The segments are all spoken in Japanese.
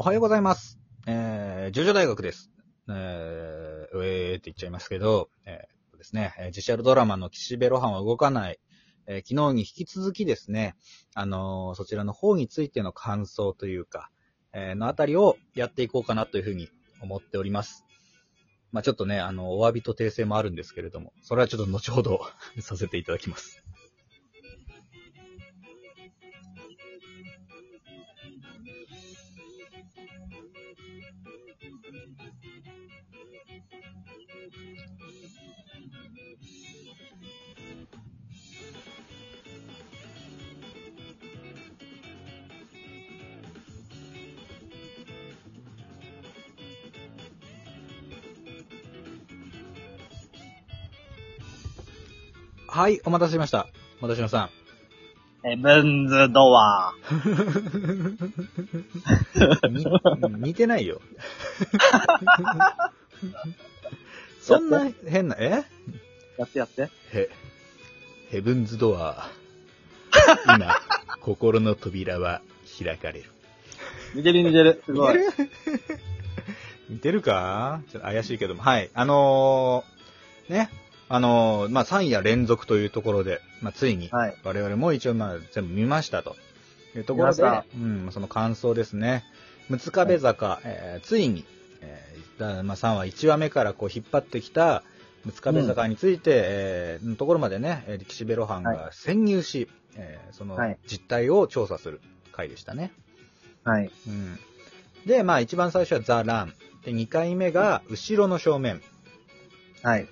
おはようございます。えー、ジョジョ大学です。えー、うえーって言っちゃいますけど、えーですね、えー実写ドラマの岸辺露伴は動かない、えー昨日に引き続きですね、あのーそちらの方についての感想というか、えーのあたりをやっていこうかなというふうに思っております。まあちょっとね、あの、お詫びと訂正もあるんですけれども、それはちょっと後ほど させていただきます。はい、お待たせしました。私野さん。ヘブンズドア。に 似てないよ。そんな変な、え？やってやって。へ、ヘブンズドア。今、心の扉は開かれる。似てる似てる。すごい。似てるか？ちょっと怪しいけども。はい。あのー、ね。あのー、まあ、3夜連続というところで、まあ、ついに、はい。我々も一応まあ全部見ましたというところでうん、その感想ですね。六壁坂、えーついに、えーだまあ、3話、1話目からこう引っ張ってきた六壁坂について、えーのところまでね、えー岸辺露伴が潜入し、えーそのはい実態を調査する回でしたね。はい。うん、で、まあ一番最初はザ・ラン。で、2回目が後ろの正面はい。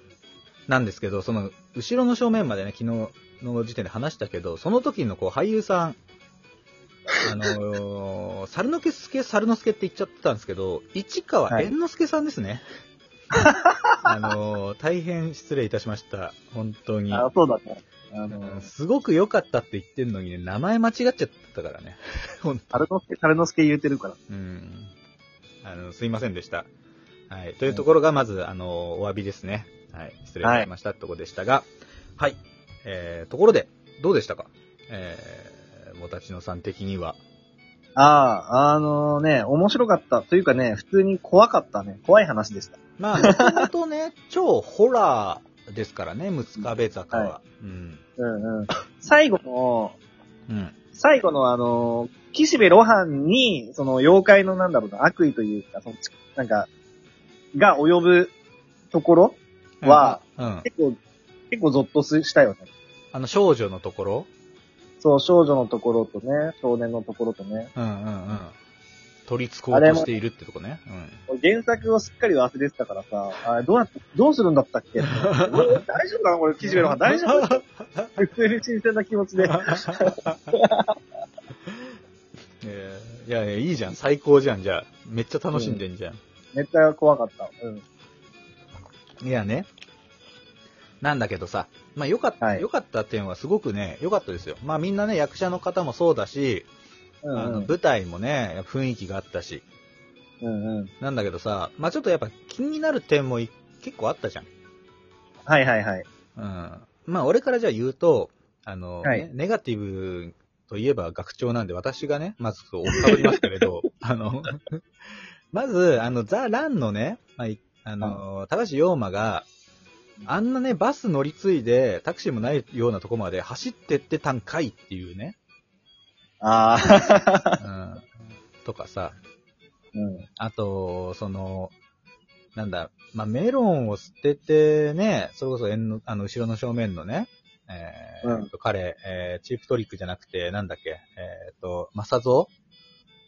なんですけど、その後ろの正面までね、昨日の時点で話したけど、その時のこう俳優さん、あのー、猿之助、猿之助って言っちゃったんですけど、市川はい猿之助さんですね。あのー、大変失礼いたしました。本当に。あ、そうだね。あうんの、すごく良かったって言ってんのにね、名前間違っちゃったからね。ほん猿之助、猿之助言うてるから。うん。あの、すいませんでした。はい。というところが、まず、あの、お詫びですね。はい。失礼いたしましたってところでしたが、はい。えー、ところで、どうでしたか？えー、もたちのさん的には。ああ、あのね、面白かった。というかね、普通に怖かったね。怖い話でした。まあ、もともとね、超ホラーですからね、六壁坂は。はうん。うんうん。最後の、うん。最後のあの、岸辺露伴に、その妖怪のなんだろうな、悪意というか、その、なんか、が及ぶところは、うん。結構、結構ゾッとしたよね。あの、少女のところそう、少女のところとね、少年のところとね。うんうんうん。取り憑こうとしているってとこね。うん。原作をすっかり忘れてたからさ、あどうやって、どうするんだったっけ？俺 大丈夫かなこれ、岸辺露伴大丈夫普通に新鮮な気持ちで。え ーいやいや、いいじゃん。最高じゃん、じゃあ。めっちゃ楽しんでんじゃん。めっちゃ怖かった。うん。いやね。なんだけどさ、まあよかった、はいよかったっていうのはすごくね、よかったですよ。まあみんなね、役者の方もそうだし、うんあのうん。舞台もね、雰囲気があったし。うんうん。なんだけどさ、まあちょっとやっぱ気になる点もい結構あったじゃん。はいはいはい。うん。まあ俺からじゃあ言うと、あの、はいねネガティブといえば学長なんで私がね、まず追っかぶりますけれど、あの、まず、あの、ザ・ランのね、まあ、いあの、高橋陽馬が、あんなね、バス乗り継いで、タクシーもないようなとこまで走ってってたんかいっていうね、ああ。うん、とかさ、うん。あと、その、なんだ、まあ、メロンを捨ててね、それこそ縁の、あの、後ろの正面のね、えーうんと彼、えーチープトリックじゃなくて、なんだっけ、えっ、と、マサゾ？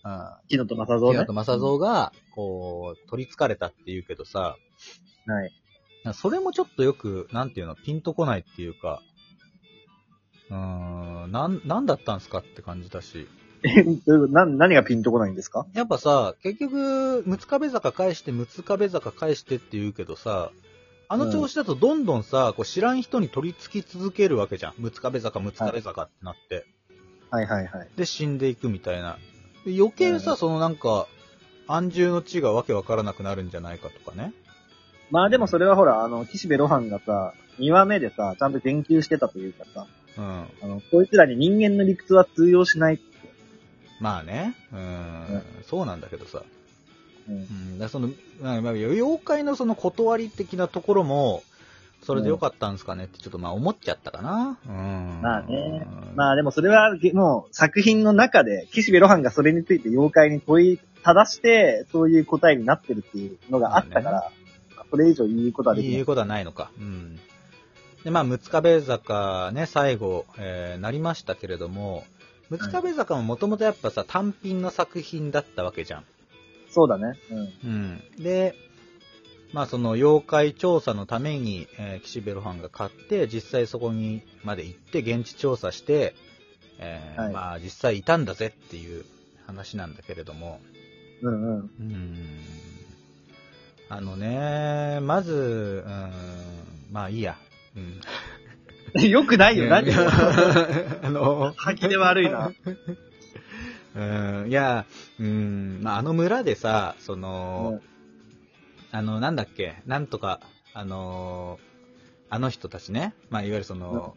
ウうん。木野と正蔵ね。木とマサゾウが、こう、取り憑かれたって言うけどさ、はい。それもちょっとよく、なんていうの、ピンとこないっていうか、うーん、なん、なんだったんすかって感じだし。え、な、何がピンとこないんですか？やっぱさ、結局、六壁坂返して、六壁坂返してって言うけどさ、あの調子だとどんどんさ、こう知らん人に取り付き続けるわけじゃん。六壁坂、六壁坂ってなって。はいはいはい。で、死んでいくみたいな。で余計さ、うんそのなんか、安住の地がわけわからなくなるんじゃないかとかね。まあでもそれはほら、あの、岸辺露伴がさ、2話目でさ、ちゃんと言及してたというかさ、うん。あの、こいつらに人間の理屈は通用しない。まあね。うん。うんそうなんだけどさ。うんう。ん、だからその、まあまあ妖怪のその断り的なところも、それでよかったんですかねってちょっとまあ思っちゃったかな。うん。まあねうんまあでもそれは、げもう作品の中で、岸辺露伴がそれについて妖怪に問いただして、そういう答えになってるっていうのがあったから、それ以上言うことはできない。言うことはないのか。うん。で、まあ、六壁坂ね、最後、えーなりましたけれども、六壁坂ももともとやっぱさ、単品の作品だったわけじゃん。そうだね。うん。うん。で、まあその妖怪調査のために、えー岸辺露伴が買って、実際そこにまで行って現地調査して、えーはいまあ実際いたんだぜっていう話なんだけれども、うんうん。うん。あのね、まず、うん、まあいいや。うん。よくないよ、何 あの、吐き出悪いな。うん、いや、うん、まああの村でさ、その、あの、なんだっけ、なんとか、あのーあの人たちね、まあ、いわゆるその、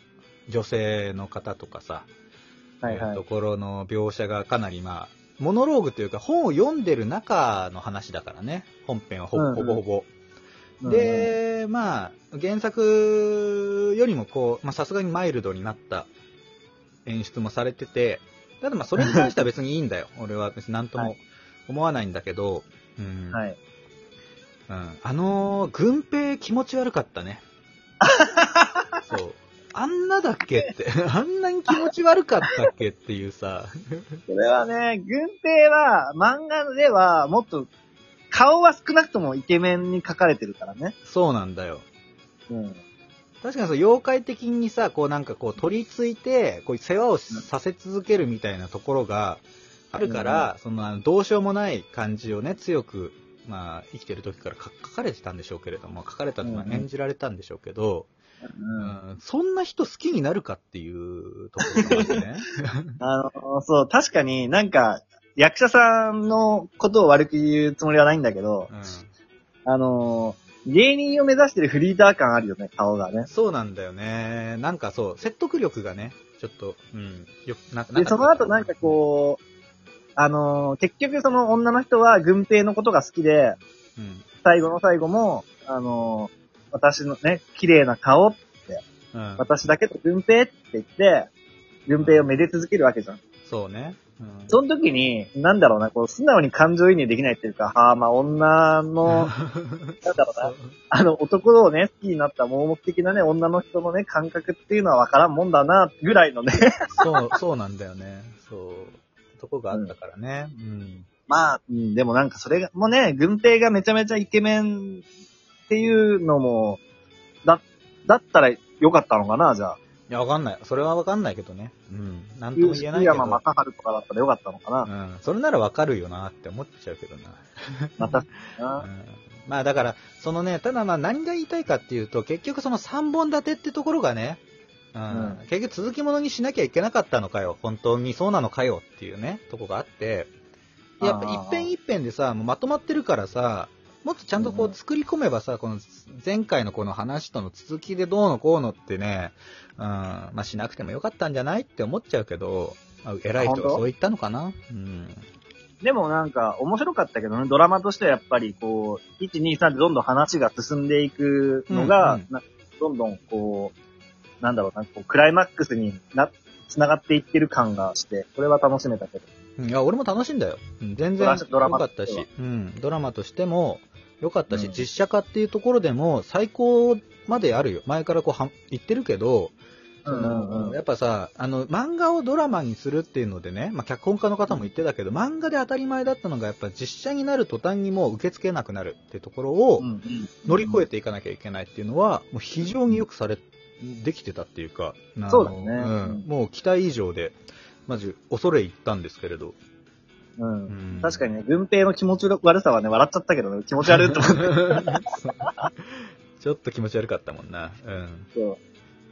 女性の方とかさ、はいはいところの描写がかなり、まあ、モノローグというか、本を読んでる中の話だからね、本編はほ,、うんうんほぼほぼ。うん、で、まあ、原作よりもこう、まあ、さすがにマイルドになった演出もされてて、ただまあ、それに関しては別にいいんだよ。俺は別になんともはい思わないんだけど、うん。はい。うん。あのー、軍兵気持ち悪かったね。そう。あんなだっけって。あんなに気持ち悪かったっけっていうさ。それはね、軍兵は、漫画では、もっと、顔は少なくともイケメンに描かれてるからね。そうなんだよ。うん。確かにそう、妖怪的にさ、こうなんかこう取り付いて、こう世話をさせ続けるみたいなところがあるから、そのあのどうしようもない感じをね、強く、まあ、生きてる時からか書かれてたんでしょうけれども、書かれたというかうんうん演じられたんでしょうけど、うん。うんそんな人好きになるかっていうところがまずね。あの、そう、確かになんか、役者さんのことを悪く言うつもりはないんだけど、あの、芸人を目指してるフリーター感あるよね、顔がね。そうなんだよね。なんかそう、説得力がね、ちょっと、うん、よなんかで、その後なんかこう、あの、結局その女の人は軍兵のことが好きで、う、うん、最後の最後も、あの、私のね、綺麗な顔、うん、私だけと軍兵って言って、軍兵をめで続けるわけじゃん。そうね。うん、その時に、なんだろうな、こう、素直に感情移入できないっていうか、はあ、まあ、女の、なんだろうな、あの、男をね、好きになった盲目的なね、女の人のね、感覚っていうのはわからんもんだな、ぐらいのね。そう、そうなんだよね。そう。とこがあったからね。うん。まあ、うん、でもなんかそれが、もうね、軍兵がめちゃめちゃイケメンっていうのも、だ、だったらよかったのかな、じゃあ。いや、わかんない。それはわかんないけどね。うん。なんとも福言えないけど。山雅治とかだったらよかったのかな。うん。それならわかるよなって思っちゃうけどな。また、うな。ん。まあだから、そのね、ただまあ何が言いたいかっていうと、結局その3本立てってところがね、うん。うん結局続きものにしなきゃいけなかったのかよ。本当にそうなのかよっていうね、とこがあって、やっぱ一遍一遍でさ、もうまとまってるからさ、もっとちゃんとこう作り込めばさ、この前回のこの話との続きでどうのこうのってね、うん、まあしなくてもよかったんじゃないって思っちゃうけど、まあ、偉い人はそう言ったのかな？うん。でもなんか、面白かったけどね、ドラマとしてはやっぱりこう、1、2、3でどんどん話が進んでいくのが、うんうんなどんどんこう、なんだろうな、こうクライマックスにな、繋がっていってる感がして、これは楽しめたけど。うんいや、俺も楽しいんだよ。うん全然良かったし、うん、ドラマとしても良かったし、うん実写化っていうところでも最高まであるよ。前からこうは言ってるけど、そのうんやっぱさ、あの、漫画をドラマにするっていうのでね、まあ、脚本家の方も言ってたけど、漫画で当たり前だったのが、やっぱ実写になる途端にもう受け付けなくなるってところを乗り越えていかなきゃいけないっていうのは、もう非常によくされ、できてたっていうか、そうだねうん。もう期待以上で、まず恐れ入ったんですけれど。うんうん確かにね、軍兵の気持ち悪さはね、笑っちゃったけどね、気持ち悪いと思って。ちょっと気持ち悪かったもんな。うん。そ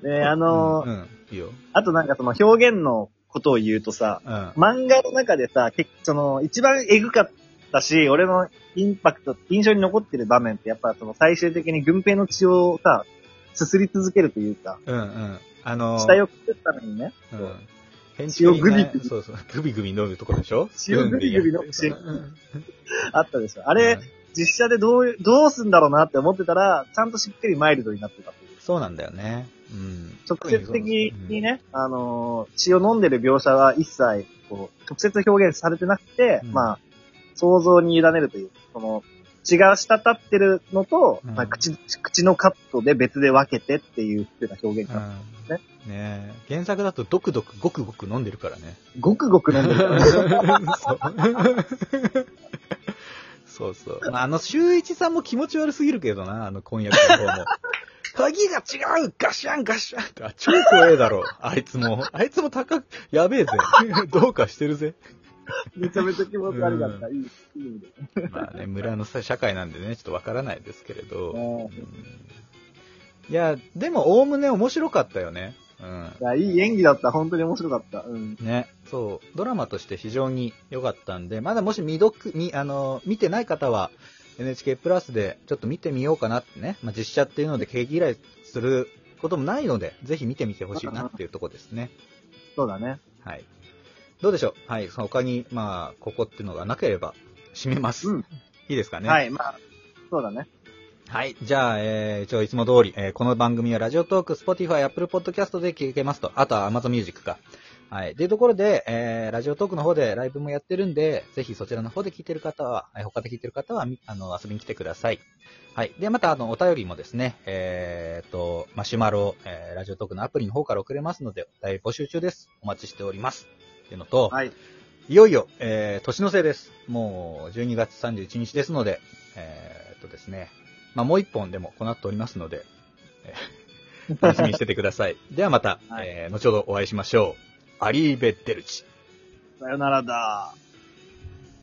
う。で、あのーうん、うんいいよ。あとなんかその表現のことを言うとさ、うん。漫画の中でさ、結その、一番エグかったし、俺のインパクト、印象に残ってる場面って、やっぱその最終的に軍兵の血をさ、すすり続けるというか、うん、うん。あのー死体を作るためにね、うん。塩グビグビそうそう、グビグビ飲むとこでしょ？塩グビグビ飲むスプーンでやあったでしょ。ああれ、実写でどう、どうすんだろうなって思ってたら、ちゃんとしっかりマイルドになってたっていう。そうなんだよね。うん。直接的にね、あのー血を飲んでる描写は一切、こう、直接表現されてなくて、うん。まあ、想像に委ねるという、その、血が滴ってるのと、うんまあ、口、口のカットで別で分けてっていうな表現が、うん。ねえ。原作だとドクドクごくごく飲んでるからね。ごくごく飲んでるからね。そう。そうそう。まあ、あの、周一さんも気持ち悪すぎるけどな、あの婚約の方も。鍵が違うガシャンガシャンって、あ超怖えだろ。あいつも。あいつも高く、やべえぜ。どうかしてるぜ。めちゃめちゃ気持ち悪かった。いい、いい意味で。まあね、村のさ社会なんでね、ちょっとわからないですけれど。いや、でも、おおむね面白かったよね。うん。いや、いい演技だった。本当に面白かった。うん。ね、そう、ドラマとして非常に良かったんで、まだもし未読、み、あの、見てない方は、NHK プラスでちょっと見てみようかなってね、まあ、実写っていうので毛嫌いすることもないので、ぜひ見てみてほしいなっていうところですね。そうだね。はい。どうでしょう？はい、その他に、まあ、ここっていうのがなければ、締めます。うんいいですかね？はい、まあ、そうだね。はい。じゃあ、えー、一応いつも通り、えーこの番組はラジオトーク、Spotify、Apple Podcast で聞けますと。あとは Amazon Music か。はい。というところで、えー、ラジオトークの方でライブもやってるんで、ぜひそちらの方で聞いてる方は、えー他で聞いてる方は、みあの、遊びに来てください。はい。で、また、あの、お便りもですね、えー、と、マシュマロ、えー、ラジオトークのアプリの方から送れますので、お便り募集中です。お待ちしております。っていうのと、はい。いよいよ、えー、年の瀬です。もう、12月31日ですので、えー、っとですね、まあ、もう一本でもこの後撮りますので、えー 楽しみにしててください。ではまた、はいえー、後ほどお会いしましょう。アリーベ・デルチ。さよならだ。